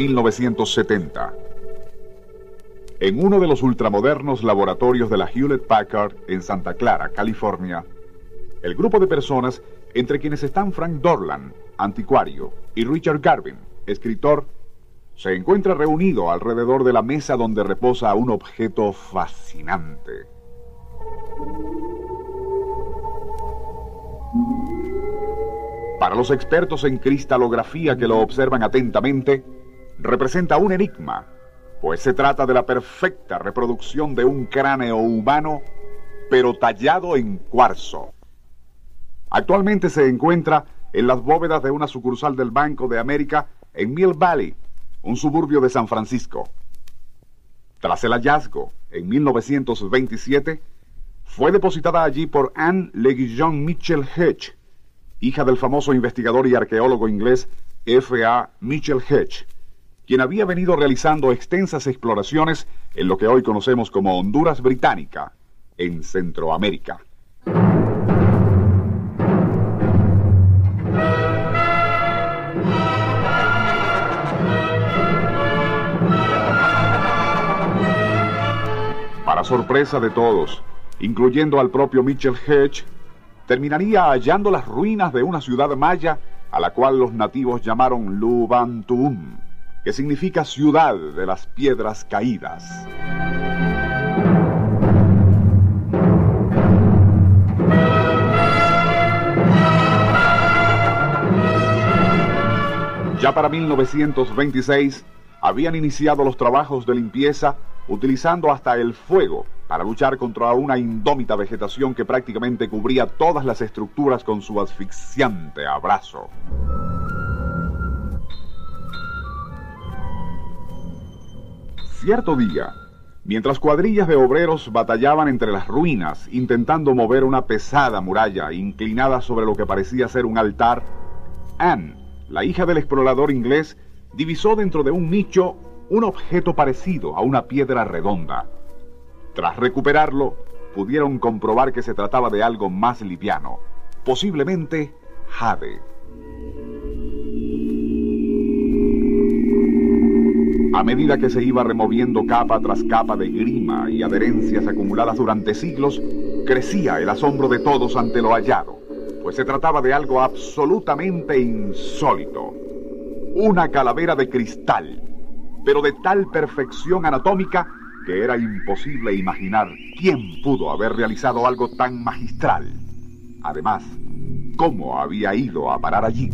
1970. En uno de los ultramodernos laboratorios de la Hewlett Packard en Santa Clara, California, el grupo de personas, entre quienes están Frank Dorland, anticuario, y Richard Garvin, escritor, se encuentra reunido alrededor de la mesa donde reposa un objeto fascinante. Para los expertos en cristalografía que lo observan atentamente, representa un enigma, pues se trata de la perfecta reproducción de un cráneo humano, pero tallado en cuarzo. Actualmente se encuentra en las bóvedas de una sucursal del Banco de América en Mill Valley, un suburbio de San Francisco. Tras el hallazgo, en 1927, fue depositada allí por Anne Leguillon Mitchell Hedge, hija del famoso investigador y arqueólogo inglés F. A. Mitchell Hedge, quien había venido realizando extensas exploraciones en lo que hoy conocemos como Honduras Británica, en Centroamérica. Para sorpresa de todos, incluyendo al propio Mitchell Hedge, terminaría hallando las ruinas de una ciudad maya a la cual los nativos llamaron Lubantum, que significa ciudad de las piedras caídas. Ya para 1926 habían iniciado los trabajos de limpieza utilizando hasta el fuego para luchar contra una indómita vegetación que prácticamente cubría todas las estructuras con su asfixiante abrazo. Cierto día, mientras cuadrillas de obreros batallaban entre las ruinas intentando mover una pesada muralla inclinada sobre lo que parecía ser un altar, Anne, la hija del explorador inglés, divisó dentro de un nicho un objeto parecido a una piedra redonda. Tras recuperarlo, pudieron comprobar que se trataba de algo más liviano, posiblemente jade. A medida que se iba removiendo capa tras capa de grima y adherencias acumuladas durante siglos, crecía el asombro de todos ante lo hallado, pues se trataba de algo absolutamente insólito. Una calavera de cristal, pero de tal perfección anatómica que era imposible imaginar quién pudo haber realizado algo tan magistral. Además, cómo había ido a parar allí.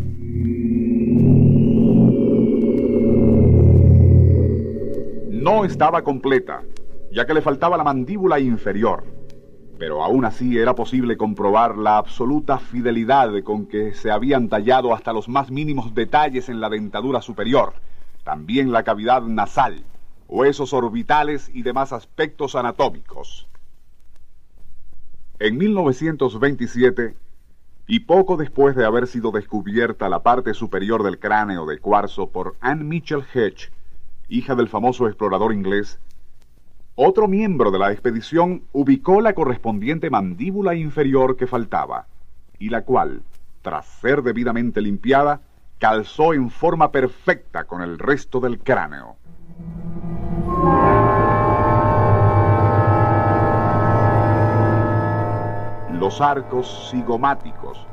No estaba completa, ya que le faltaba la mandíbula inferior, pero aún así era posible comprobar la absoluta fidelidad con que se habían tallado hasta los más mínimos detalles en la dentadura superior, también la cavidad nasal, huesos orbitales y demás aspectos anatómicos. En 1927, y poco después de haber sido descubierta la parte superior del cráneo de cuarzo por Anne Mitchell Hedge, hija del famoso explorador inglés, otro miembro de la expedición ubicó la correspondiente mandíbula inferior que faltaba, y la cual, tras ser debidamente limpiada, calzó en forma perfecta con el resto del cráneo. Los arcos cigomáticos,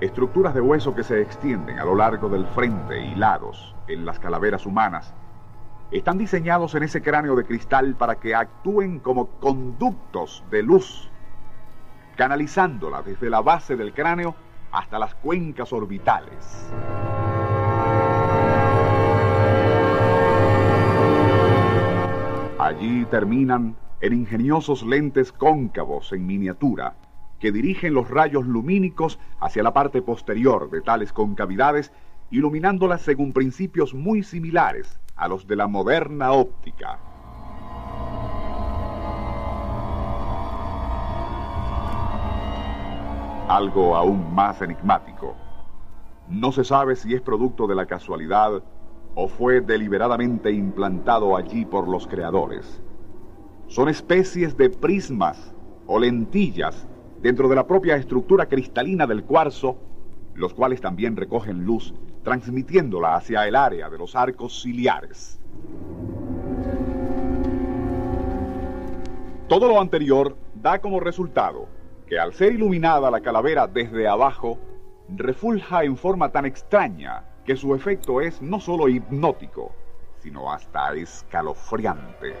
estructuras de hueso que se extienden a lo largo del frente y lados en las calaveras humanas, están diseñados en ese cráneo de cristal para que actúen como conductos de luz, canalizándola desde la base del cráneo hasta las cuencas orbitales. Allí terminan en ingeniosos lentes cóncavos en miniatura que dirigen los rayos lumínicos hacia la parte posterior de tales concavidades iluminándolas según principios muy similares a los de la moderna óptica. Algo aún más enigmático. No se sabe si es producto de la casualidad o fue deliberadamente implantado allí por los creadores. Son especies de prismas o lentillas dentro de la propia estructura cristalina del cuarzo, los cuales también recogen luz, transmitiéndola hacia el área de los arcos ciliares. Todo lo anterior da como resultado que al ser iluminada la calavera desde abajo, refulja en forma tan extraña que su efecto es no solo hipnótico, sino hasta escalofriante.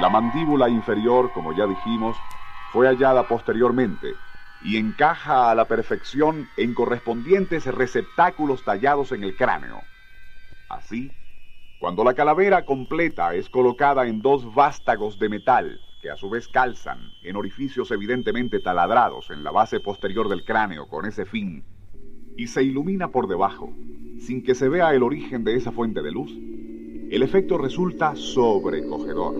La mandíbula inferior, como ya dijimos, fue hallada posteriormente y encaja a la perfección en correspondientes receptáculos tallados en el cráneo. Así, cuando la calavera completa es colocada en dos vástagos de metal, que a su vez calzan en orificios evidentemente taladrados en la base posterior del cráneo con ese fin, y se ilumina por debajo, sin que se vea el origen de esa fuente de luz, el efecto resulta sobrecogedor.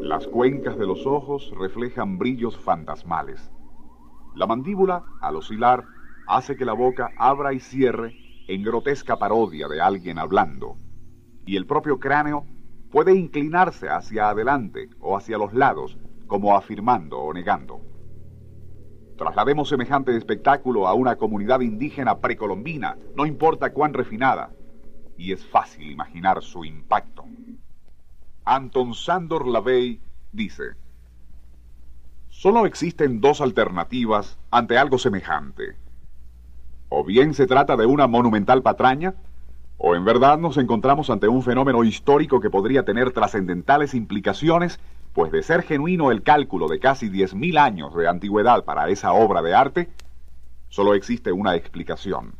Las cuencas de los ojos reflejan brillos fantasmales. La mandíbula, al oscilar, hace que la boca abra y cierre en grotesca parodia de alguien hablando. Y el propio cráneo puede inclinarse hacia adelante o hacia los lados, como afirmando o negando. Traslademos semejante espectáculo a una comunidad indígena precolombina, no importa cuán refinada, y es fácil imaginar su impacto. Anton Sandor Lavey dice, Solo existen dos alternativas ante algo semejante. O bien se trata de una monumental patraña, o en verdad nos encontramos ante un fenómeno histórico que podría tener trascendentales implicaciones, pues de ser genuino el cálculo de casi 10.000 años de antigüedad para esa obra de arte, solo existe una explicación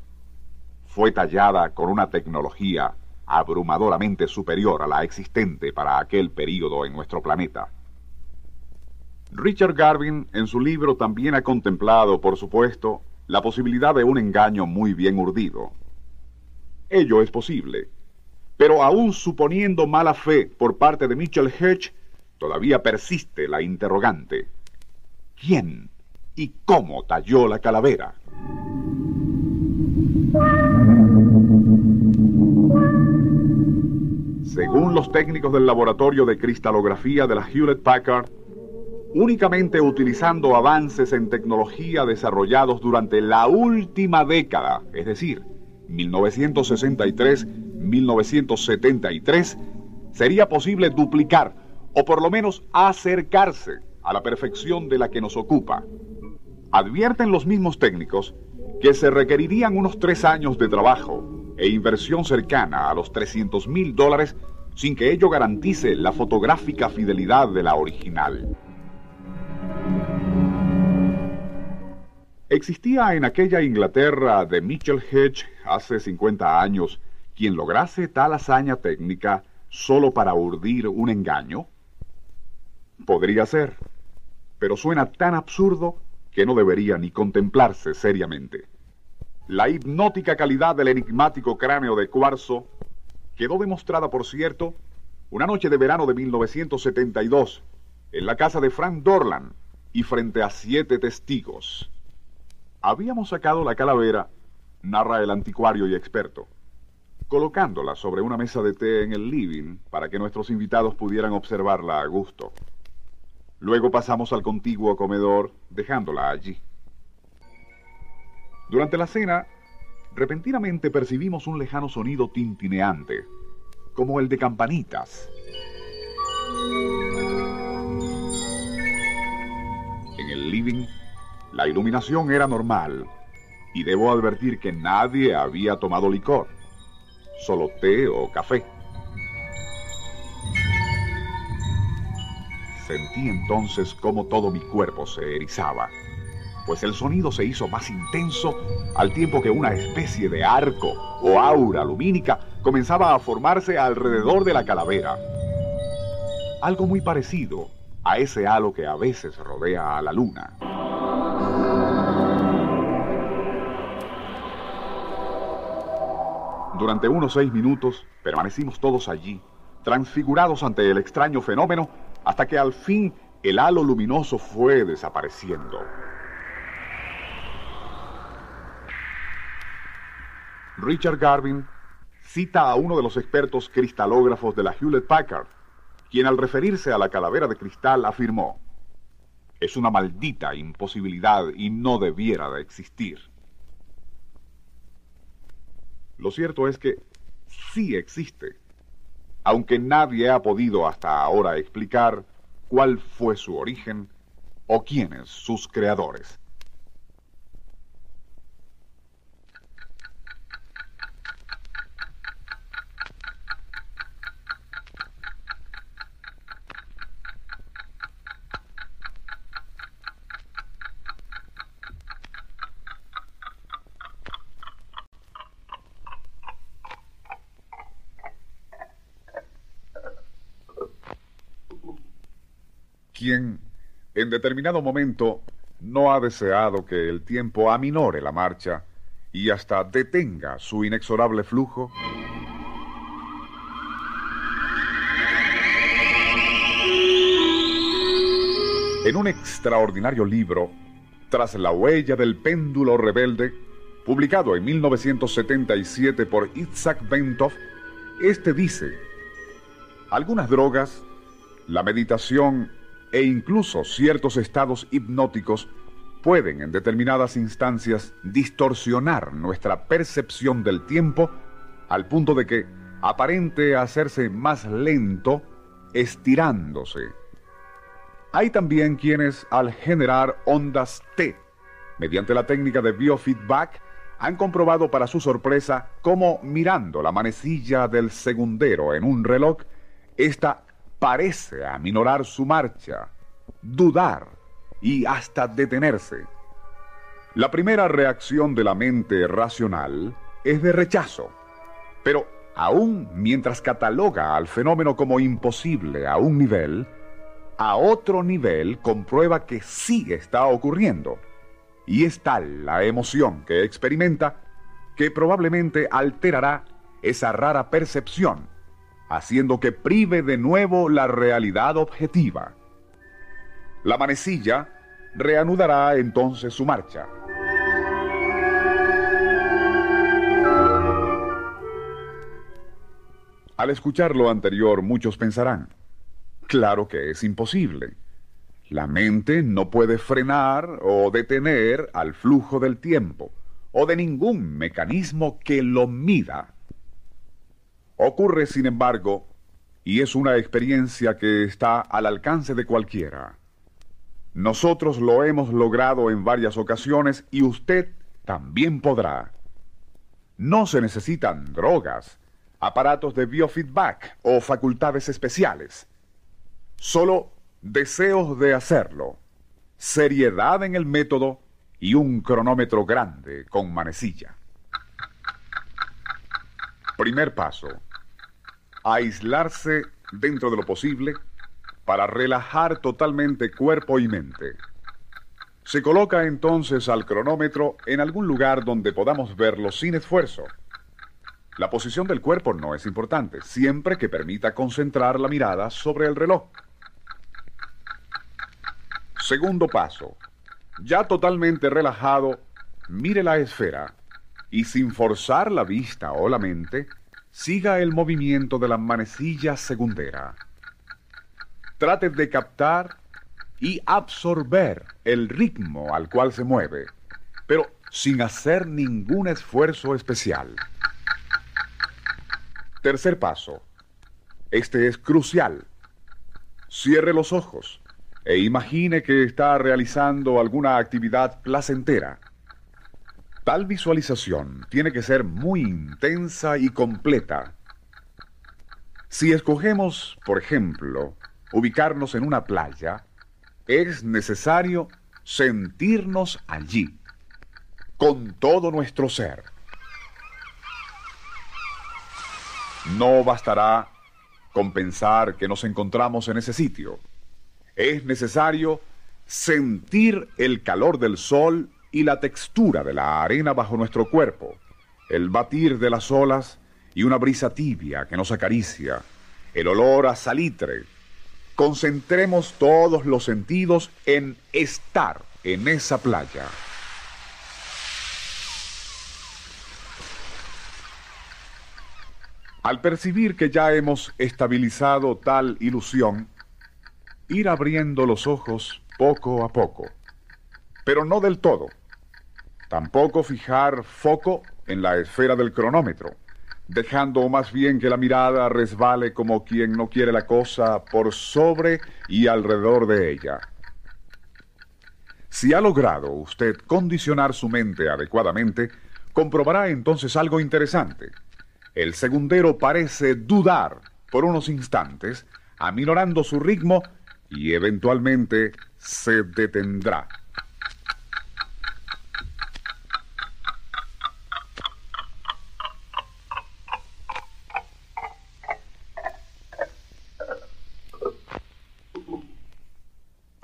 fue tallada con una tecnología abrumadoramente superior a la existente para aquel período en nuestro planeta. Richard Garvin en su libro también ha contemplado, por supuesto, la posibilidad de un engaño muy bien urdido. Ello es posible, pero aún suponiendo mala fe por parte de Mitchell Hedge, todavía persiste la interrogante. ¿Quién y cómo talló la calavera? Según los técnicos del laboratorio de cristalografía de la Hewlett Packard, únicamente utilizando avances en tecnología desarrollados durante la última década, es decir, 1963-1973, sería posible duplicar o por lo menos acercarse a la perfección de la que nos ocupa. Advierten los mismos técnicos que se requerirían unos tres años de trabajo e inversión cercana a los 300 mil dólares sin que ello garantice la fotográfica fidelidad de la original. ¿Existía en aquella Inglaterra de Mitchell Hedge hace 50 años quien lograse tal hazaña técnica solo para urdir un engaño? Podría ser, pero suena tan absurdo que no debería ni contemplarse seriamente. La hipnótica calidad del enigmático cráneo de cuarzo quedó demostrada, por cierto, una noche de verano de 1972, en la casa de Frank Dorland y frente a siete testigos. Habíamos sacado la calavera, narra el anticuario y experto, colocándola sobre una mesa de té en el living para que nuestros invitados pudieran observarla a gusto. Luego pasamos al contiguo comedor, dejándola allí. Durante la cena, repentinamente percibimos un lejano sonido tintineante, como el de campanitas. En el living, la iluminación era normal, y debo advertir que nadie había tomado licor, solo té o café. Sentí entonces cómo todo mi cuerpo se erizaba pues el sonido se hizo más intenso al tiempo que una especie de arco o aura lumínica comenzaba a formarse alrededor de la calavera. Algo muy parecido a ese halo que a veces rodea a la luna. Durante unos seis minutos permanecimos todos allí, transfigurados ante el extraño fenómeno, hasta que al fin el halo luminoso fue desapareciendo. Richard Garvin cita a uno de los expertos cristalógrafos de la Hewlett Packard, quien al referirse a la calavera de cristal afirmó, es una maldita imposibilidad y no debiera de existir. Lo cierto es que sí existe, aunque nadie ha podido hasta ahora explicar cuál fue su origen o quiénes sus creadores. Quien en determinado momento no ha deseado que el tiempo aminore la marcha y hasta detenga su inexorable flujo? En un extraordinario libro, Tras la huella del péndulo rebelde, publicado en 1977 por Itzhak Bentov, este dice, algunas drogas, la meditación e incluso ciertos estados hipnóticos pueden en determinadas instancias distorsionar nuestra percepción del tiempo al punto de que aparente hacerse más lento estirándose. Hay también quienes al generar ondas T mediante la técnica de biofeedback han comprobado para su sorpresa cómo mirando la manecilla del segundero en un reloj, esta parece aminorar su marcha, dudar y hasta detenerse. La primera reacción de la mente racional es de rechazo, pero aún mientras cataloga al fenómeno como imposible a un nivel, a otro nivel comprueba que sí está ocurriendo. Y es tal la emoción que experimenta que probablemente alterará esa rara percepción haciendo que prive de nuevo la realidad objetiva. La manecilla reanudará entonces su marcha. Al escuchar lo anterior, muchos pensarán, claro que es imposible. La mente no puede frenar o detener al flujo del tiempo o de ningún mecanismo que lo mida Ocurre, sin embargo, y es una experiencia que está al alcance de cualquiera. Nosotros lo hemos logrado en varias ocasiones y usted también podrá. No se necesitan drogas, aparatos de biofeedback o facultades especiales. Solo deseos de hacerlo, seriedad en el método y un cronómetro grande con manecilla. Primer paso. Aislarse dentro de lo posible para relajar totalmente cuerpo y mente. Se coloca entonces al cronómetro en algún lugar donde podamos verlo sin esfuerzo. La posición del cuerpo no es importante, siempre que permita concentrar la mirada sobre el reloj. Segundo paso. Ya totalmente relajado, mire la esfera y sin forzar la vista o la mente, siga el movimiento de la manecilla segundera. Trate de captar y absorber el ritmo al cual se mueve, pero sin hacer ningún esfuerzo especial. Tercer paso. Este es crucial. Cierre los ojos e imagine que está realizando alguna actividad placentera Tal visualización tiene que ser muy intensa y completa. Si escogemos, por ejemplo, ubicarnos en una playa, es necesario sentirnos allí, con todo nuestro ser. No bastará con pensar que nos encontramos en ese sitio. Es necesario sentir el calor del sol y la textura de la arena bajo nuestro cuerpo, el batir de las olas y una brisa tibia que nos acaricia, el olor a salitre. Concentremos todos los sentidos en estar en esa playa. Al percibir que ya hemos estabilizado tal ilusión, ir abriendo los ojos poco a poco, pero no del todo. Tampoco fijar foco en la esfera del cronómetro, dejando más bien que la mirada resbale como quien no quiere la cosa por sobre y alrededor de ella. Si ha logrado usted condicionar su mente adecuadamente, comprobará entonces algo interesante. El segundero parece dudar por unos instantes, aminorando su ritmo y eventualmente se detendrá.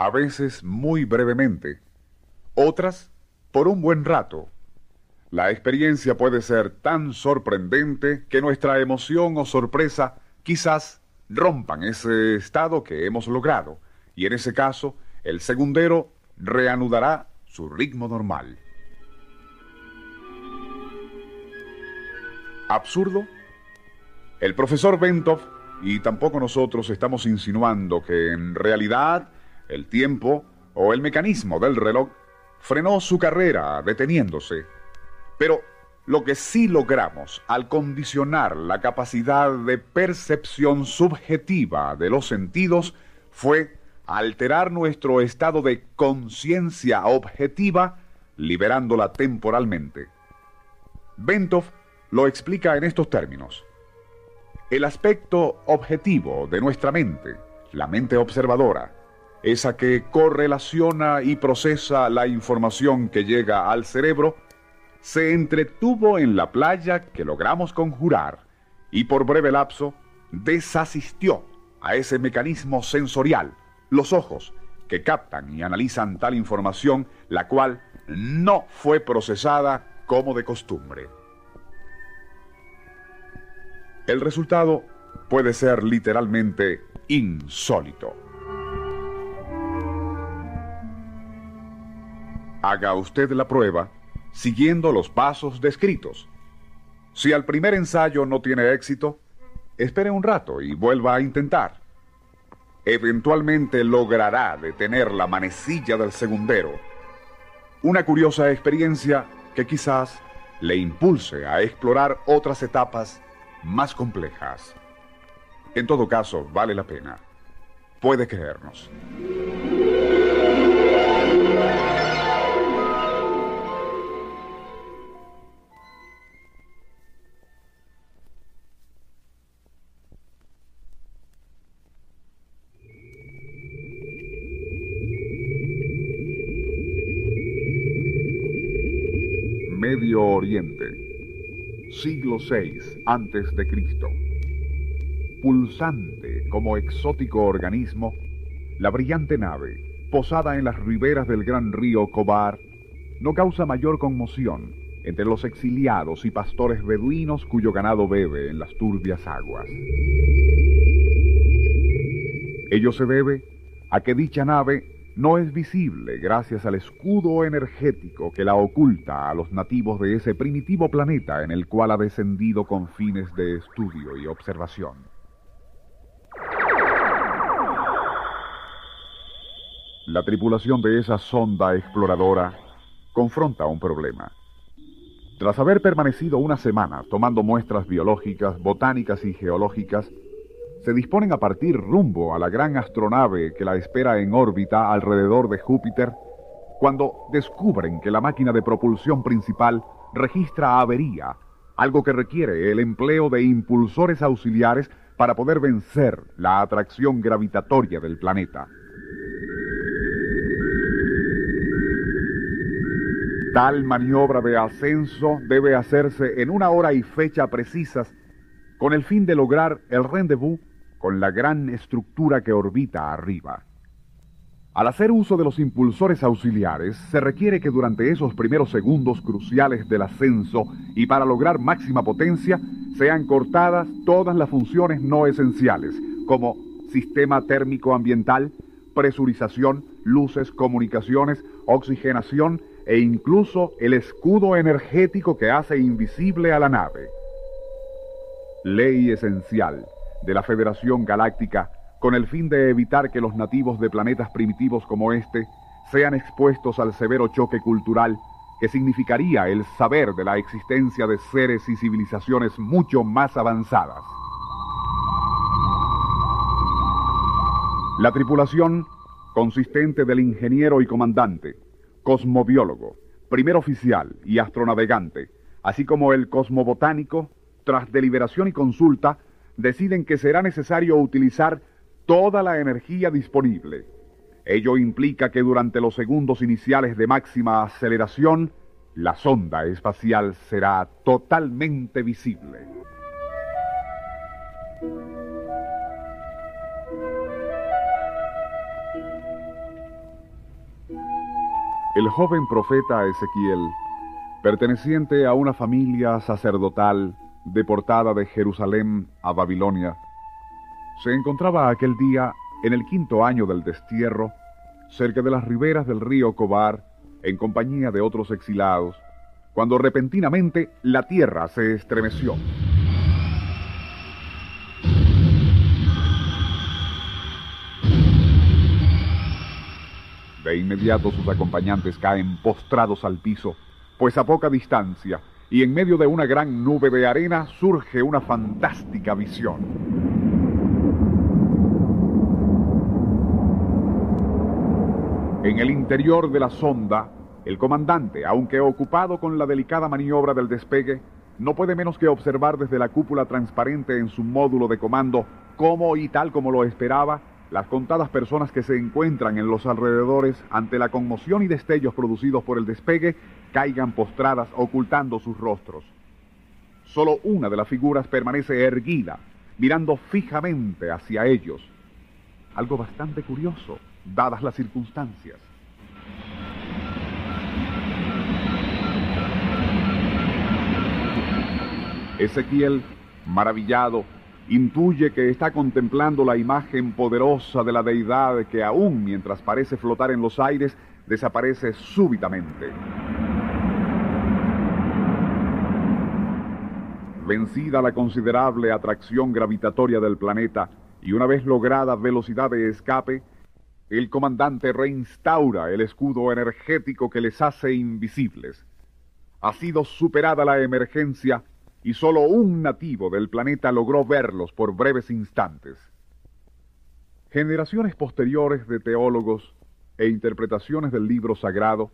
A veces muy brevemente, otras por un buen rato la experiencia puede ser tan sorprendente que nuestra emoción o sorpresa quizás rompan ese estado que hemos logrado, y en ese caso el segundero reanudará su ritmo normal. ¿Absurdo? El profesor Bentov y tampoco nosotros estamos insinuando que en realidad el tiempo o el mecanismo del reloj frenó su carrera deteniéndose pero lo que sí logramos al condicionar la capacidad de percepción subjetiva de los sentidos fue alterar nuestro estado de conciencia objetiva, liberándola temporalmente. Bentov lo explica en estos términos. El aspecto objetivo de nuestra mente, la mente observadora, esa que correlaciona y procesa la información que llega al cerebro, se entretuvo en la playa que logramos conjurar y por breve lapso desasistió a ese mecanismo sensorial, los ojos, que captan y analizan tal información, la cual no fue procesada como de costumbre. El resultado puede ser literalmente insólito. Haga usted la prueba siguiendo los pasos descritos. Si al primer ensayo no tiene éxito, espere un rato y vuelva a intentar. Eventualmente logrará detener la manecilla del segundero. Una curiosa experiencia que quizás le impulse a explorar otras etapas más complejas. En todo caso, vale la pena. Puede creernos. Medio Oriente, siglo VI Cristo. Pulsante como exótico organismo, la brillante nave, posada en las riberas del gran río Cobar, no causa mayor conmoción entre los exiliados y pastores beduinos cuyo ganado bebe en las turbias aguas. Ello se debe a que dicha nave no es visible gracias al escudo energético que la oculta a los nativos de ese primitivo planeta en el cual ha descendido con fines de estudio y observación. La tripulación de esa sonda exploradora confronta un problema. Tras haber permanecido una semana tomando muestras biológicas, botánicas y geológicas, se disponen a partir rumbo a la gran astronave que la espera en órbita alrededor de Júpiter, cuando descubren que la máquina de propulsión principal registra avería, algo que requiere el empleo de impulsores auxiliares para poder vencer la atracción gravitatoria del planeta. Tal maniobra de ascenso debe hacerse en una hora y fecha precisas con el fin de lograr el rendezvous con la gran estructura que orbita arriba. Al hacer uso de los impulsores auxiliares, se requiere que durante esos primeros segundos cruciales del ascenso y para lograr máxima potencia, sean cortadas todas las funciones no esenciales, como sistema térmico ambiental, presurización, luces, comunicaciones, oxigenación e incluso el escudo energético que hace invisible a la nave. Ley esencial de la Federación Galáctica con el fin de evitar que los nativos de planetas primitivos como este sean expuestos al severo choque cultural que significaría el saber de la existencia de seres y civilizaciones mucho más avanzadas. La tripulación, consistente del ingeniero y comandante, cosmobiólogo, primer oficial y astronavegante, así como el cosmobotánico, tras deliberación y consulta, deciden que será necesario utilizar toda la energía disponible. Ello implica que durante los segundos iniciales de máxima aceleración, la sonda espacial será totalmente visible. El joven profeta Ezequiel, perteneciente a una familia sacerdotal deportada de Jerusalén a Babilonia, se encontraba aquel día en el quinto año del destierro, cerca de las riberas del río Cobar, en compañía de otros exilados, cuando repentinamente la tierra se estremeció. De inmediato sus acompañantes caen postrados al piso, pues a poca distancia y en medio de una gran nube de arena surge una fantástica visión. En el interior de la sonda, el comandante, aunque ocupado con la delicada maniobra del despegue, no puede menos que observar desde la cúpula transparente en su módulo de comando cómo y tal como lo esperaba, las contadas personas que se encuentran en los alrededores ante la conmoción y destellos producidos por el despegue caigan postradas ocultando sus rostros. Solo una de las figuras permanece erguida, mirando fijamente hacia ellos. Algo bastante curioso, dadas las circunstancias. Ezequiel, maravillado, intuye que está contemplando la imagen poderosa de la deidad que aún mientras parece flotar en los aires, desaparece súbitamente. Vencida la considerable atracción gravitatoria del planeta y una vez lograda velocidad de escape, el comandante reinstaura el escudo energético que les hace invisibles. Ha sido superada la emergencia y solo un nativo del planeta logró verlos por breves instantes. Generaciones posteriores de teólogos e interpretaciones del libro sagrado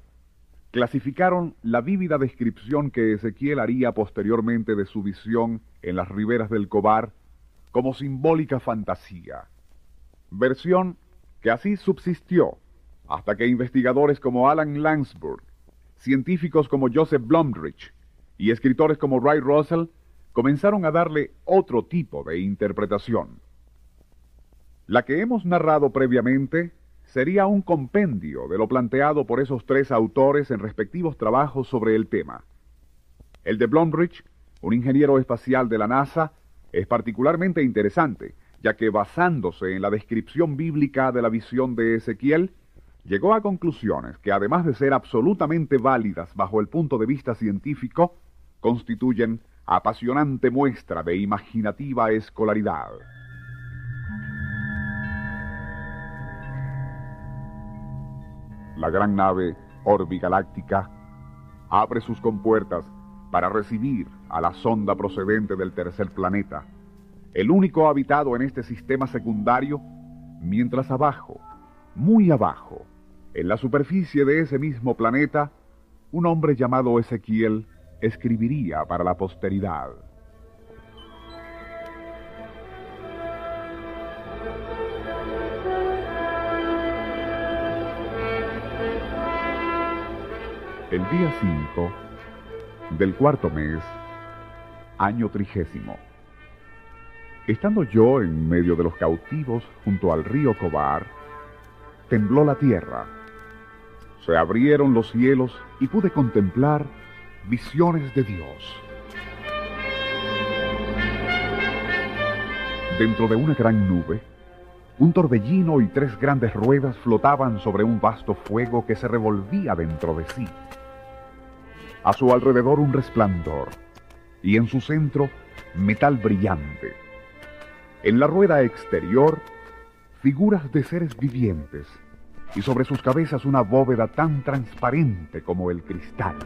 clasificaron la vívida descripción que Ezequiel haría posteriormente de su visión en las riberas del Cobar como simbólica fantasía, versión que así subsistió hasta que investigadores como Alan Langsburg, científicos como Joseph Blomrich y escritores como Ray Russell comenzaron a darle otro tipo de interpretación. La que hemos narrado previamente sería un compendio de lo planteado por esos tres autores en respectivos trabajos sobre el tema. El de Blomrich, un ingeniero espacial de la NASA, es particularmente interesante, ya que basándose en la descripción bíblica de la visión de Ezequiel, llegó a conclusiones que además de ser absolutamente válidas bajo el punto de vista científico, constituyen apasionante muestra de imaginativa escolaridad. La gran nave Orbigaláctica abre sus compuertas para recibir a la sonda procedente del tercer planeta, el único habitado en este sistema secundario, mientras abajo, muy abajo, en la superficie de ese mismo planeta, un hombre llamado Ezequiel escribiría para la posteridad. El día 5 del cuarto mes, año trigésimo. Estando yo en medio de los cautivos junto al río Cobar, tembló la tierra, se abrieron los cielos y pude contemplar visiones de Dios. Dentro de una gran nube, un torbellino y tres grandes ruedas flotaban sobre un vasto fuego que se revolvía dentro de sí. A su alrededor un resplandor y en su centro metal brillante. En la rueda exterior, figuras de seres vivientes y sobre sus cabezas una bóveda tan transparente como el cristal.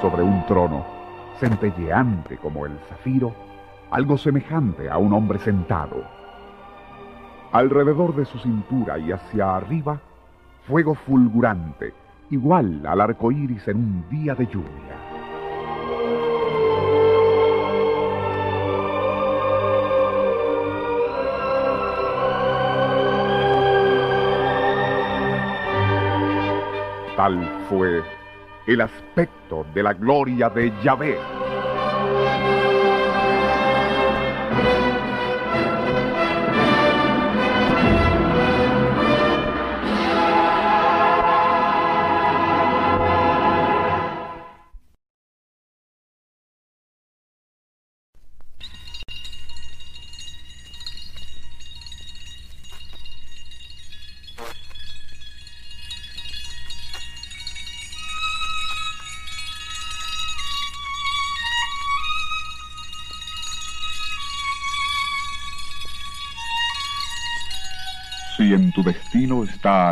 sobre un trono, centelleante como el zafiro, algo semejante a un hombre sentado. Alrededor de su cintura y hacia arriba, fuego fulgurante, igual al arco iris en un día de lluvia. Tal fue el aspecto de la gloria de Yahvé.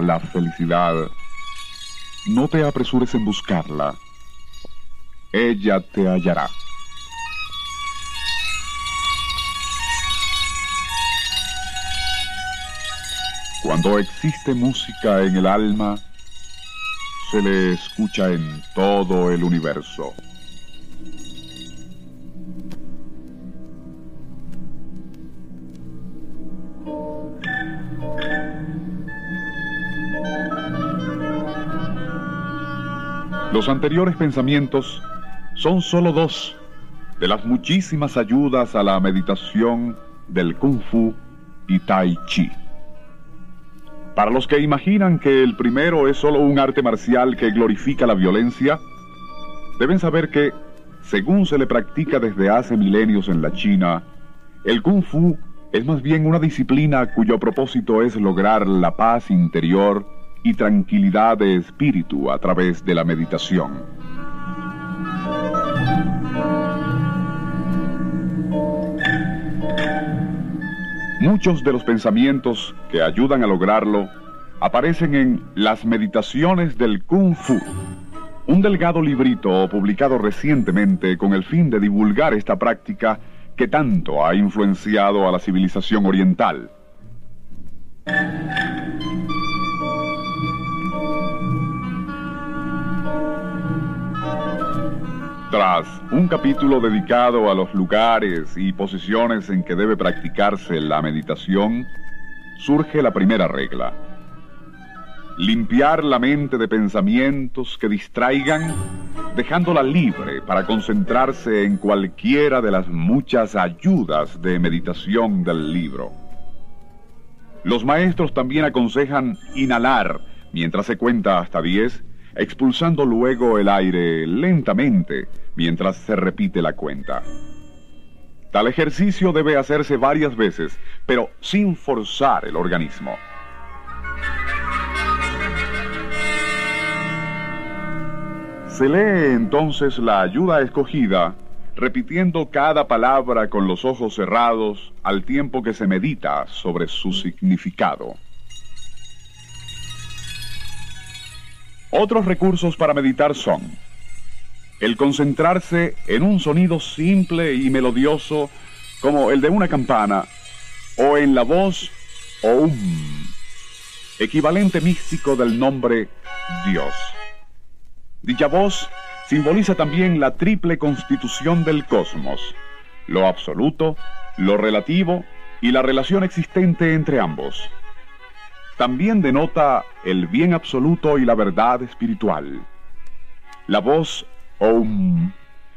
La felicidad, no te apresures en buscarla. Ella te hallará. Cuando existe música en el alma, se le escucha en todo el universo. Los anteriores pensamientos son solo dos de las muchísimas ayudas a la meditación del Kung Fu y Tai Chi. Para los que imaginan que el primero es solo un arte marcial que glorifica la violencia, deben saber que, según se le practica desde hace milenios en la China, el Kung Fu es más bien una disciplina cuyo propósito es lograr la paz interior y tranquilidad de espíritu a través de la meditación. Muchos de los pensamientos que ayudan a lograrlo aparecen en Las Meditaciones del Kung Fu, un delgado librito publicado recientemente con el fin de divulgar esta práctica que tanto ha influenciado a la civilización oriental. Tras un capítulo dedicado a los lugares y posiciones en que debe practicarse la meditación, surge la primera regla. Limpiar la mente de pensamientos que distraigan, dejándola libre para concentrarse en cualquiera de las muchas ayudas de meditación del libro. Los maestros también aconsejan inhalar mientras se cuenta hasta 10 expulsando luego el aire lentamente mientras se repite la cuenta. Tal ejercicio debe hacerse varias veces, pero sin forzar el organismo. Se lee entonces la ayuda escogida, repitiendo cada palabra con los ojos cerrados al tiempo que se medita sobre su significado. Otros recursos para meditar son el concentrarse en un sonido simple y melodioso como el de una campana o en la voz o equivalente místico del nombre Dios. Dicha voz simboliza también la triple constitución del cosmos, lo absoluto, lo relativo y la relación existente entre ambos. También denota el bien absoluto y la verdad espiritual. La voz Om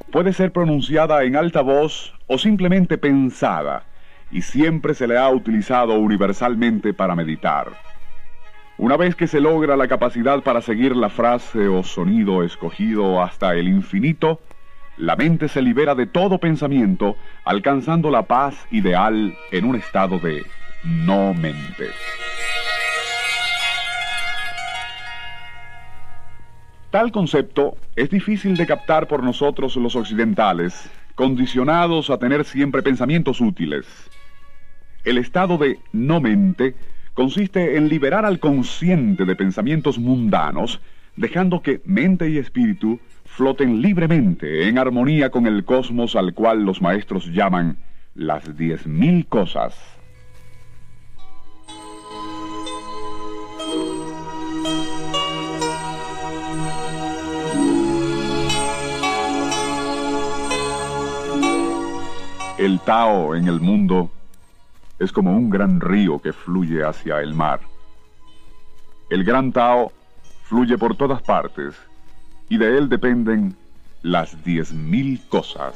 puede ser pronunciada en alta voz o simplemente pensada, y siempre se le ha utilizado universalmente para meditar. Una vez que se logra la capacidad para seguir la frase o sonido escogido hasta el infinito, la mente se libera de todo pensamiento, alcanzando la paz ideal en un estado de no mente. Tal concepto es difícil de captar por nosotros los occidentales, condicionados a tener siempre pensamientos útiles. El estado de no mente consiste en liberar al consciente de pensamientos mundanos, dejando que mente y espíritu floten libremente en armonía con el cosmos al cual los maestros llaman las diez mil cosas. El Tao en el mundo es como un gran río que fluye hacia el mar. El gran Tao fluye por todas partes y de él dependen las diez mil cosas.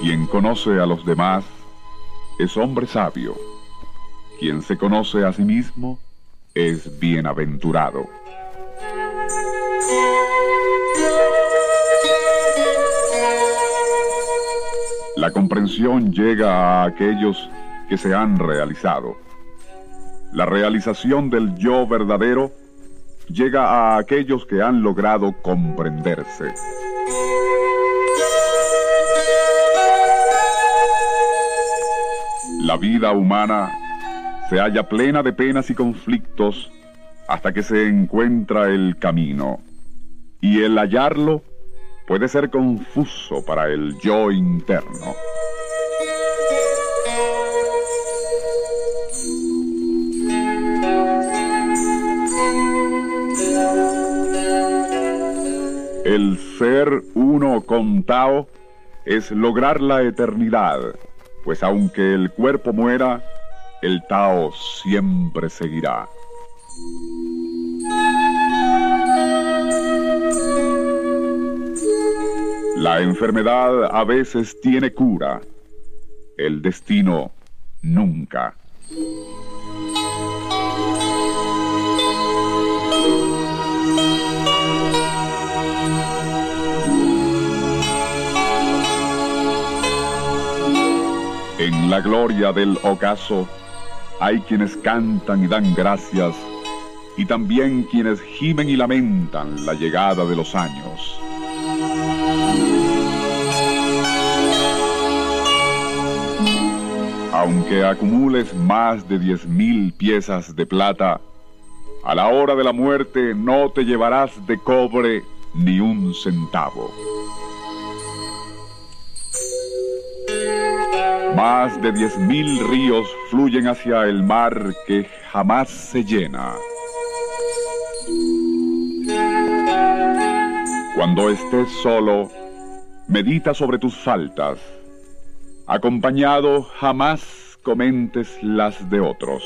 Quien conoce a los demás es hombre sabio. Quien se conoce a sí mismo es bienaventurado. La comprensión llega a aquellos que se han realizado. La realización del yo verdadero llega a aquellos que han logrado comprenderse. La vida humana se halla plena de penas y conflictos hasta que se encuentra el camino. Y el hallarlo puede ser confuso para el yo interno. El ser uno con Tao es lograr la eternidad, pues aunque el cuerpo muera, el Tao siempre seguirá. La enfermedad a veces tiene cura, el destino nunca. En la gloria del ocaso hay quienes cantan y dan gracias, y también quienes gimen y lamentan la llegada de los años. Aunque acumules más de diez mil piezas de plata, a la hora de la muerte no te llevarás de cobre ni un centavo. Más de diez mil ríos fluyen hacia el mar que jamás se llena. Cuando estés solo, medita sobre tus faltas. Acompañado, jamás comentes las de otros.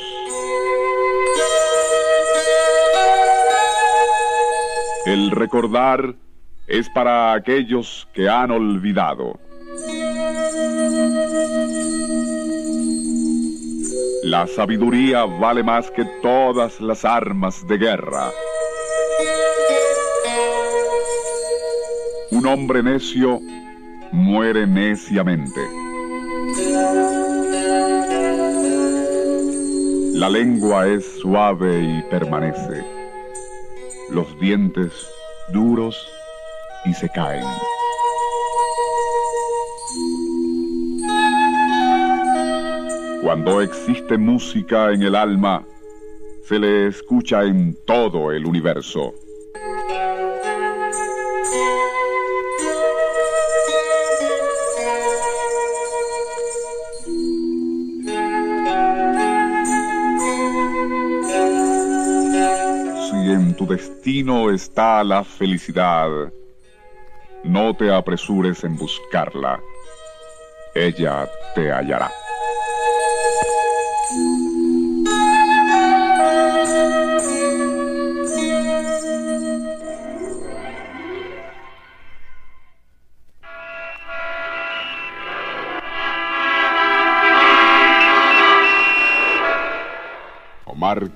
El recordar es para aquellos que han olvidado. La sabiduría vale más que todas las armas de guerra. Un hombre necio muere neciamente. La lengua es suave y permanece. Los dientes duros y se caen. Cuando existe música en el alma, se le escucha en todo el universo. Está la felicidad, no te apresures en buscarla. Ella te hallará. Omar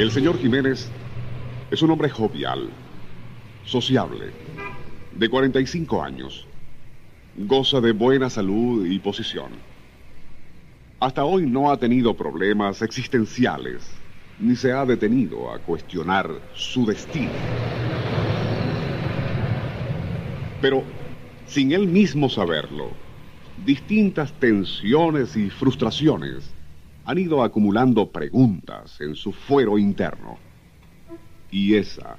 El señor Jiménez es un hombre jovial, sociable, de 45 años. Goza de buena salud y posición. Hasta hoy no ha tenido problemas existenciales, ni se ha detenido a cuestionar su destino. Pero, sin él mismo saberlo, distintas tensiones y frustraciones han ido acumulando preguntas en su fuero interno. Y esa,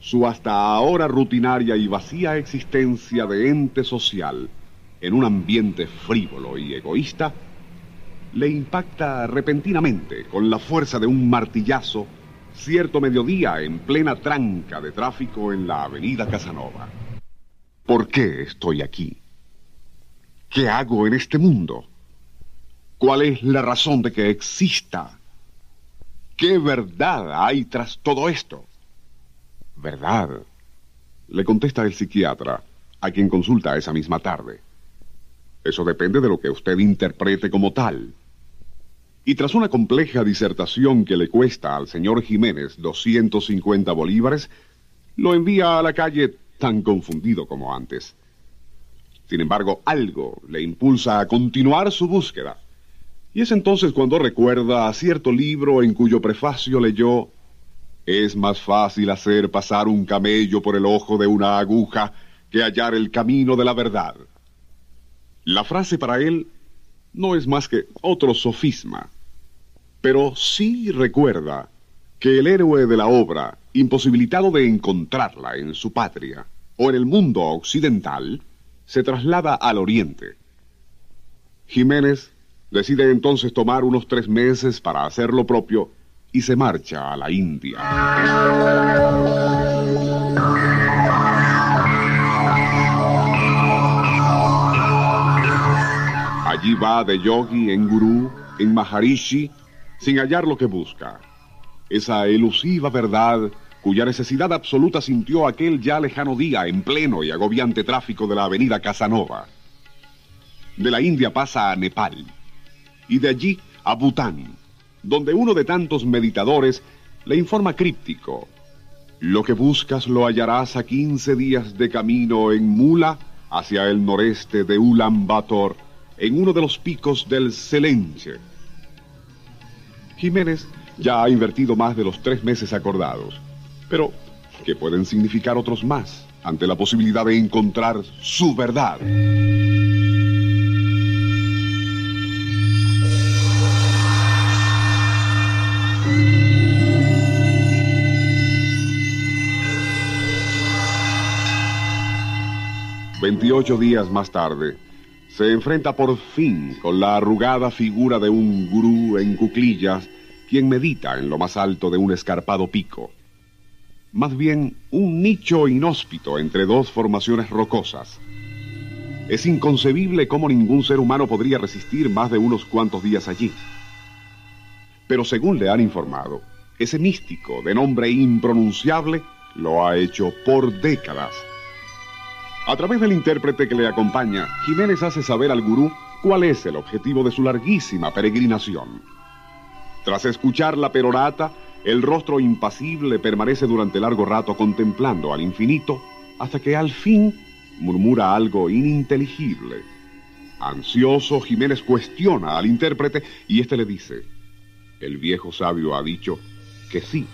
su hasta ahora rutinaria y vacía existencia de ente social en un ambiente frívolo y egoísta, le impacta repentinamente con la fuerza de un martillazo cierto mediodía en plena tranca de tráfico en la avenida Casanova. ¿Por qué estoy aquí? ¿Qué hago en este mundo? ¿Cuál es la razón de que exista? ¿Qué verdad hay tras todo esto? ¿Verdad? Le contesta el psiquiatra, a quien consulta esa misma tarde. Eso depende de lo que usted interprete como tal. Y tras una compleja disertación que le cuesta al señor Jiménez 250 bolívares, lo envía a la calle tan confundido como antes. Sin embargo, algo le impulsa a continuar su búsqueda. Y es entonces cuando recuerda a cierto libro en cuyo prefacio leyó, es más fácil hacer pasar un camello por el ojo de una aguja que hallar el camino de la verdad. La frase para él no es más que otro sofisma, pero sí recuerda que el héroe de la obra, imposibilitado de encontrarla en su patria o en el mundo occidental, se traslada al oriente. Jiménez Decide entonces tomar unos tres meses para hacer lo propio y se marcha a la India. Allí va de yogi en gurú, en maharishi, sin hallar lo que busca. Esa elusiva verdad cuya necesidad absoluta sintió aquel ya lejano día en pleno y agobiante tráfico de la avenida Casanova. De la India pasa a Nepal y de allí a Bután, donde uno de tantos meditadores le informa críptico, lo que buscas lo hallarás a 15 días de camino en Mula hacia el noreste de Ulaanbaatar, en uno de los picos del Selenche. Jiménez ya ha invertido más de los tres meses acordados, pero ¿qué pueden significar otros más ante la posibilidad de encontrar su verdad? 28 días más tarde, se enfrenta por fin con la arrugada figura de un gurú en cuclillas, quien medita en lo más alto de un escarpado pico. Más bien, un nicho inhóspito entre dos formaciones rocosas. Es inconcebible cómo ningún ser humano podría resistir más de unos cuantos días allí. Pero según le han informado, ese místico de nombre impronunciable lo ha hecho por décadas a través del intérprete que le acompaña, Jiménez hace saber al gurú cuál es el objetivo de su larguísima peregrinación. Tras escuchar la perorata, el rostro impasible permanece durante largo rato contemplando al infinito hasta que al fin murmura algo ininteligible. Ansioso, Jiménez cuestiona al intérprete y éste le dice, el viejo sabio ha dicho que sí,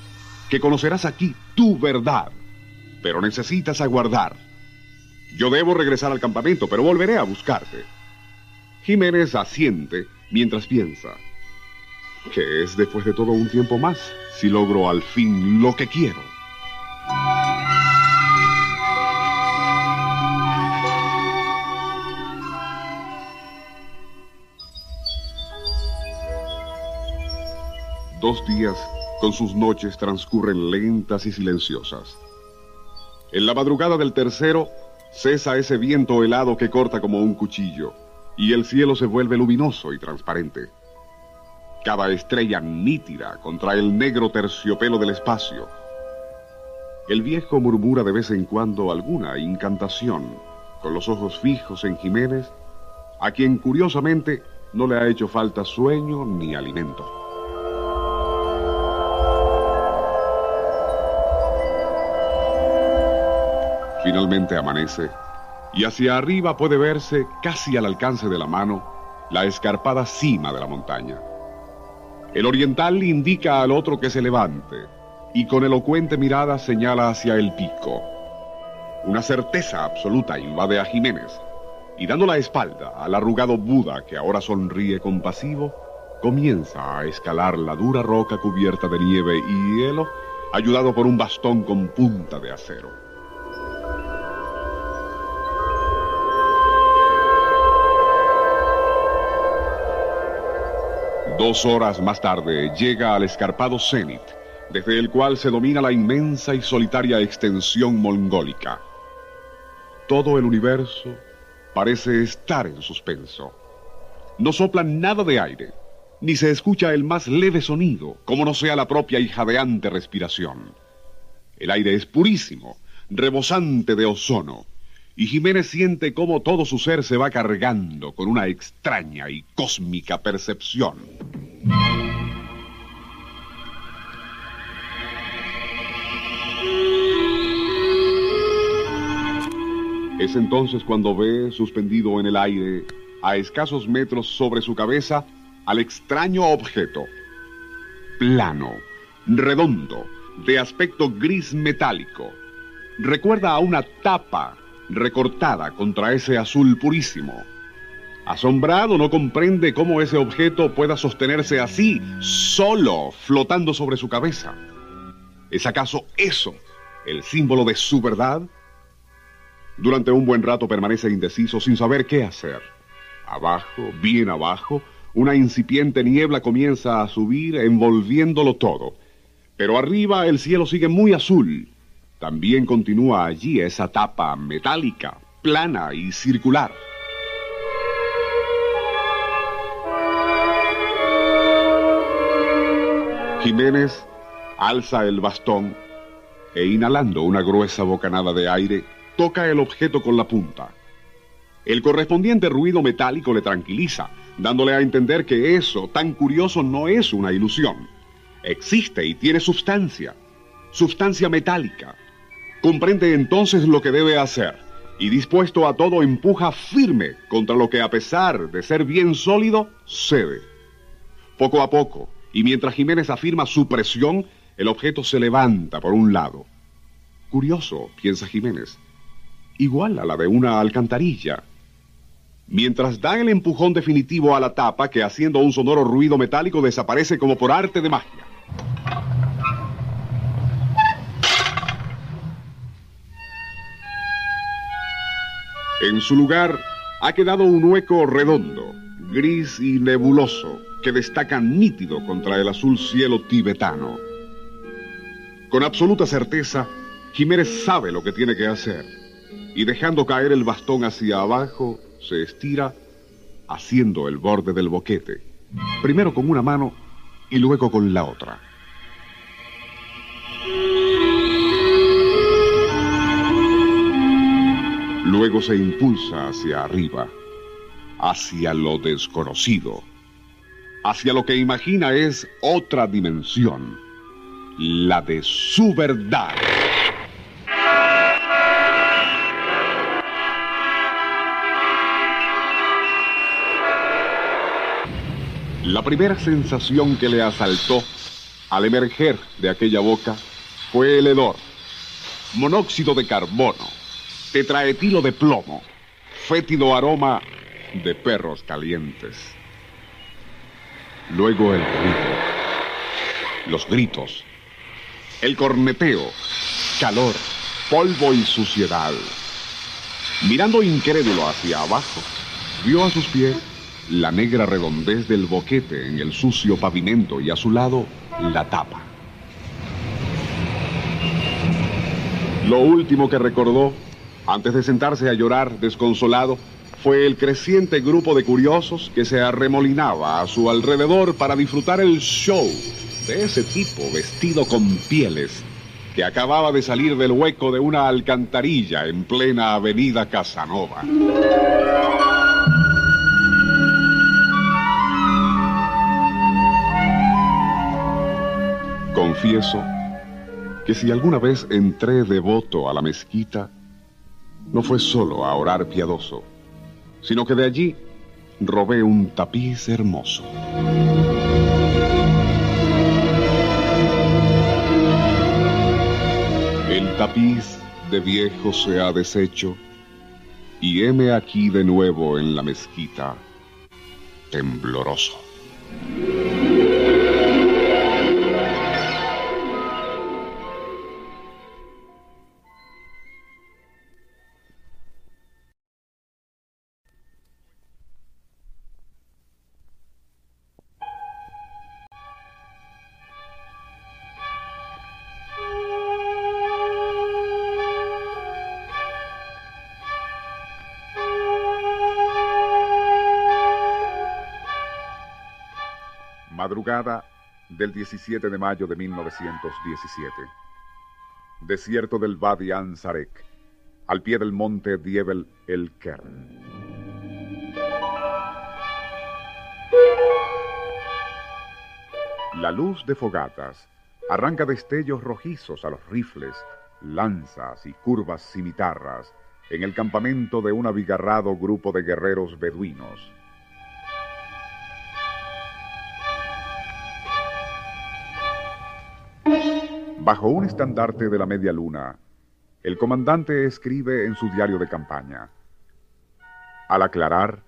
que conocerás aquí tu verdad, pero necesitas aguardar yo debo regresar al campamento, pero volveré a buscarte. Jiménez asiente mientras piensa, que es después de todo un tiempo más, si logro al fin lo que quiero. Dos días con sus noches transcurren lentas y silenciosas. En la madrugada del tercero, cesa ese viento helado que corta como un cuchillo y el cielo se vuelve luminoso y transparente. Cada estrella nítida contra el negro terciopelo del espacio. El viejo murmura de vez en cuando alguna incantación, con los ojos fijos en Jiménez, a quien curiosamente no le ha hecho falta sueño ni alimento. Finalmente amanece y hacia arriba puede verse, casi al alcance de la mano, la escarpada cima de la montaña. El oriental indica al otro que se levante y con elocuente mirada señala hacia el pico. Una certeza absoluta invade a Jiménez y dando la espalda al arrugado Buda que ahora sonríe compasivo, comienza a escalar la dura roca cubierta de nieve y hielo, ayudado por un bastón con punta de acero. Dos horas más tarde llega al escarpado cenit, desde el cual se domina la inmensa y solitaria extensión mongólica. Todo el universo parece estar en suspenso. No sopla nada de aire, ni se escucha el más leve sonido, como no sea la propia y jadeante respiración. El aire es purísimo, rebosante de ozono, y Jiménez siente cómo todo su ser se va cargando con una extraña y cósmica percepción. Es entonces cuando ve, suspendido en el aire, a escasos metros sobre su cabeza, al extraño objeto. Plano, redondo, de aspecto gris metálico. Recuerda a una tapa recortada contra ese azul purísimo. Asombrado no comprende cómo ese objeto pueda sostenerse así, solo, flotando sobre su cabeza. ¿Es acaso eso el símbolo de su verdad? Durante un buen rato permanece indeciso sin saber qué hacer. Abajo, bien abajo, una incipiente niebla comienza a subir envolviéndolo todo. Pero arriba el cielo sigue muy azul también continúa allí esa tapa metálica, plana y circular. Jiménez alza el bastón e inhalando una gruesa bocanada de aire, toca el objeto con la punta. El correspondiente ruido metálico le tranquiliza, dándole a entender que eso tan curioso no es una ilusión. Existe y tiene sustancia, sustancia metálica, Comprende entonces lo que debe hacer y dispuesto a todo empuja firme contra lo que a pesar de ser bien sólido, cede. Poco a poco, y mientras Jiménez afirma su presión, el objeto se levanta por un lado. Curioso, piensa Jiménez, igual a la de una alcantarilla. Mientras da el empujón definitivo a la tapa que haciendo un sonoro ruido metálico desaparece como por arte de magia. En su lugar ha quedado un hueco redondo, gris y nebuloso, que destaca nítido contra el azul cielo tibetano. Con absoluta certeza, Jiménez sabe lo que tiene que hacer, y dejando caer el bastón hacia abajo, se estira haciendo el borde del boquete, primero con una mano y luego con la otra. Luego se impulsa hacia arriba, hacia lo desconocido, hacia lo que imagina es otra dimensión, la de su verdad. La primera sensación que le asaltó al emerger de aquella boca fue el hedor, monóxido de carbono tetraetilo de plomo, fétido aroma de perros calientes. Luego el ruido, los gritos, el corneteo, calor, polvo y suciedad. Mirando incrédulo hacia abajo, vio a sus pies la negra redondez del boquete en el sucio pavimento y a su lado la tapa. Lo último que recordó, antes de sentarse a llorar desconsolado, fue el creciente grupo de curiosos que se arremolinaba a su alrededor para disfrutar el show de ese tipo vestido con pieles que acababa de salir del hueco de una alcantarilla en plena avenida Casanova. Confieso que si alguna vez entré devoto a la mezquita, no fue solo a orar piadoso, sino que de allí robé un tapiz hermoso. El tapiz de viejo se ha deshecho y heme aquí de nuevo en la mezquita, tembloroso. Del 17 de mayo de 1917. Desierto del Wadi Ansarek, al pie del monte Diebel el Kern. La luz de fogatas arranca destellos rojizos a los rifles, lanzas y curvas cimitarras en el campamento de un abigarrado grupo de guerreros beduinos Bajo un estandarte de la media luna, el comandante escribe en su diario de campaña. Al aclarar,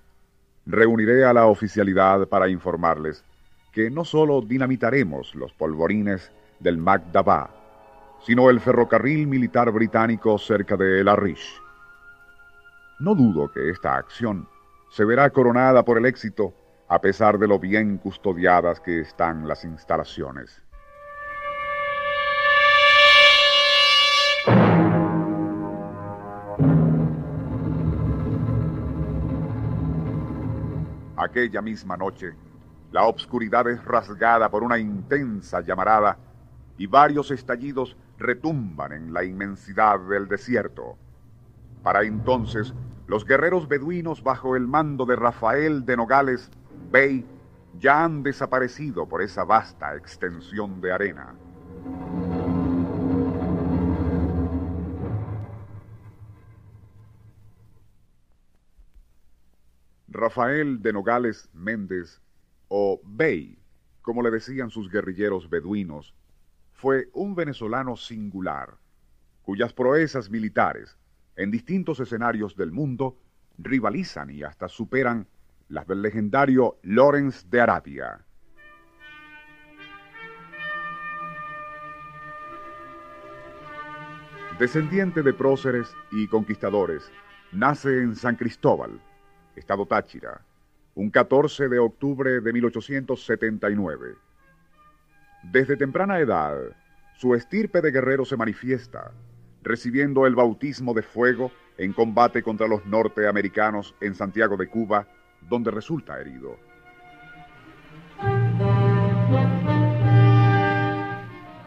reuniré a la oficialidad para informarles que no solo dinamitaremos los polvorines del Magdaba, sino el ferrocarril militar británico cerca de El Arish. No dudo que esta acción se verá coronada por el éxito a pesar de lo bien custodiadas que están las instalaciones. Aquella misma noche, la obscuridad es rasgada por una intensa llamarada y varios estallidos retumban en la inmensidad del desierto. Para entonces, los guerreros beduinos bajo el mando de Rafael de Nogales Bey ya han desaparecido por esa vasta extensión de arena. Rafael de Nogales Méndez, o Bey, como le decían sus guerrilleros beduinos, fue un venezolano singular, cuyas proezas militares, en distintos escenarios del mundo, rivalizan y hasta superan las del legendario Lorenz de Arabia. Descendiente de próceres y conquistadores, nace en San Cristóbal, Estado Táchira, un 14 de octubre de 1879. Desde temprana edad, su estirpe de guerrero se manifiesta, recibiendo el bautismo de fuego en combate contra los norteamericanos en Santiago de Cuba, donde resulta herido.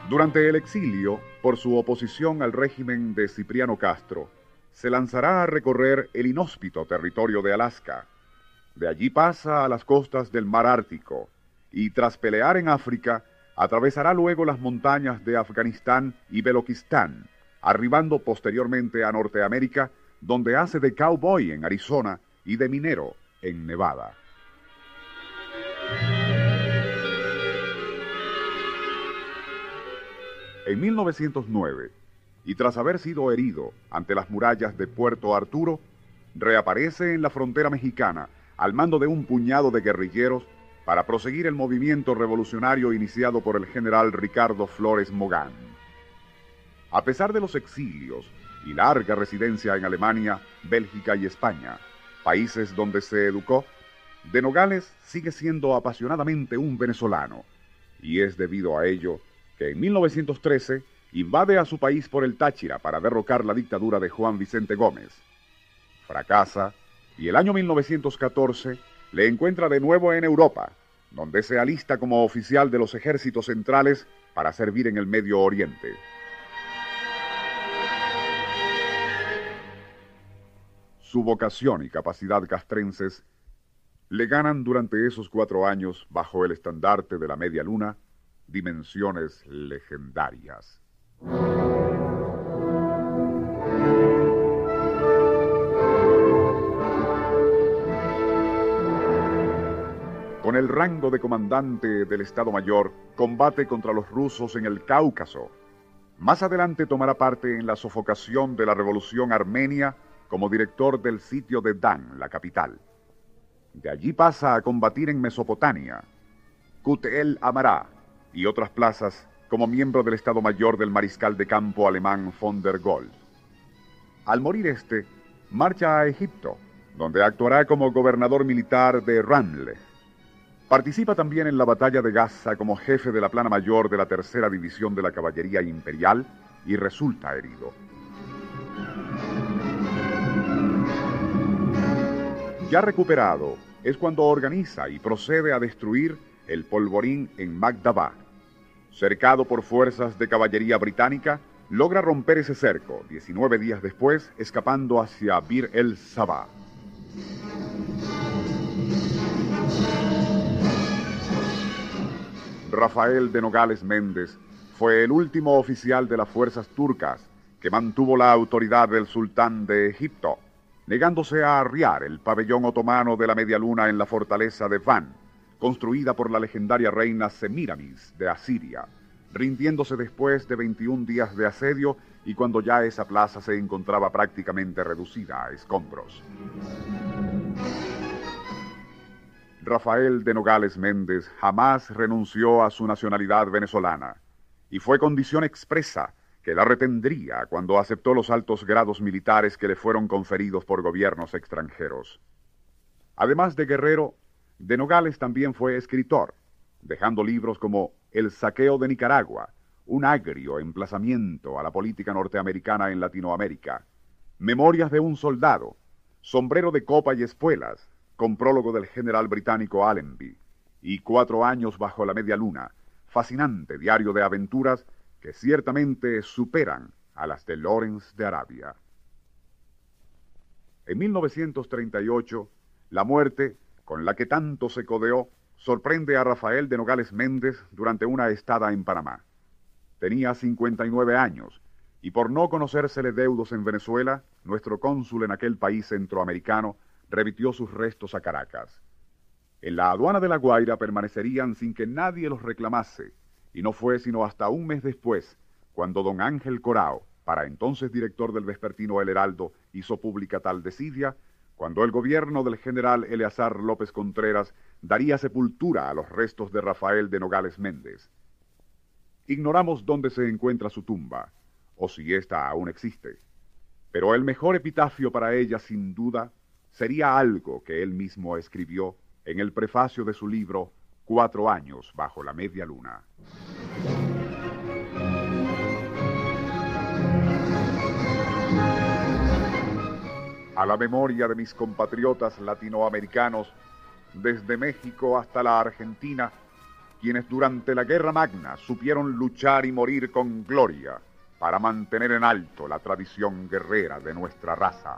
Durante el exilio, por su oposición al régimen de Cipriano Castro, se lanzará a recorrer el inhóspito territorio de Alaska. De allí pasa a las costas del mar Ártico y tras pelear en África, atravesará luego las montañas de Afganistán y Beloquistán, arribando posteriormente a Norteamérica, donde hace de cowboy en Arizona y de minero en Nevada. En 1909, y tras haber sido herido ante las murallas de Puerto Arturo, reaparece en la frontera mexicana al mando de un puñado de guerrilleros para proseguir el movimiento revolucionario iniciado por el general Ricardo Flores Mogán. A pesar de los exilios y larga residencia en Alemania, Bélgica y España, países donde se educó, De Nogales sigue siendo apasionadamente un venezolano, y es debido a ello que en 1913 invade a su país por el Táchira para derrocar la dictadura de Juan Vicente Gómez. Fracasa y el año 1914 le encuentra de nuevo en Europa, donde se alista como oficial de los ejércitos centrales para servir en el Medio Oriente. Su vocación y capacidad castrenses le ganan durante esos cuatro años, bajo el estandarte de la media luna, dimensiones legendarias. Con el rango de comandante del Estado Mayor, combate contra los rusos en el Cáucaso. Más adelante tomará parte en la sofocación de la revolución armenia como director del sitio de Dan, la capital. De allí pasa a combatir en Mesopotamia, Kut el Amará y otras plazas como miembro del Estado Mayor del mariscal de campo alemán von der Goltz. Al morir este, marcha a Egipto, donde actuará como gobernador militar de Ramle, Participa también en la batalla de Gaza como jefe de la plana mayor de la tercera división de la caballería imperial y resulta herido. Ya recuperado, es cuando organiza y procede a destruir el polvorín en Magdaba. Cercado por fuerzas de caballería británica, logra romper ese cerco 19 días después, escapando hacia Bir el Sabah. Rafael de Nogales Méndez fue el último oficial de las fuerzas turcas que mantuvo la autoridad del sultán de Egipto, negándose a arriar el pabellón otomano de la Media Luna en la fortaleza de Van, construida por la legendaria reina Semiramis de Asiria, rindiéndose después de 21 días de asedio y cuando ya esa plaza se encontraba prácticamente reducida a escombros. Rafael de Nogales Méndez jamás renunció a su nacionalidad venezolana y fue condición expresa que la retendría cuando aceptó los altos grados militares que le fueron conferidos por gobiernos extranjeros. Además de guerrero, de Nogales también fue escritor, dejando libros como El saqueo de Nicaragua, un agrio emplazamiento a la política norteamericana en Latinoamérica, Memorias de un soldado, Sombrero de copa y espuelas, con prólogo del general británico Allenby, y Cuatro años bajo la media luna, fascinante diario de aventuras que ciertamente superan a las de Lawrence de Arabia. En 1938, la muerte, con la que tanto se codeó, sorprende a Rafael de Nogales Méndez durante una estada en Panamá. Tenía 59 años y por no conocérsele deudos en Venezuela, nuestro cónsul en aquel país centroamericano remitió sus restos a Caracas. En la aduana de La Guaira permanecerían sin que nadie los reclamase, y no fue sino hasta un mes después, cuando don Ángel Corao, para entonces director del vespertino El Heraldo, hizo pública tal desidia, cuando el gobierno del general Eleazar López Contreras daría sepultura a los restos de Rafael de Nogales Méndez. Ignoramos dónde se encuentra su tumba, o si ésta aún existe, pero el mejor epitafio para ella, sin duda, sería algo que él mismo escribió en el prefacio de su libro Cuatro años bajo la media luna. A la memoria de mis compatriotas latinoamericanos, desde México hasta la Argentina, quienes durante la Guerra Magna supieron luchar y morir con gloria para mantener en alto la tradición guerrera de nuestra raza.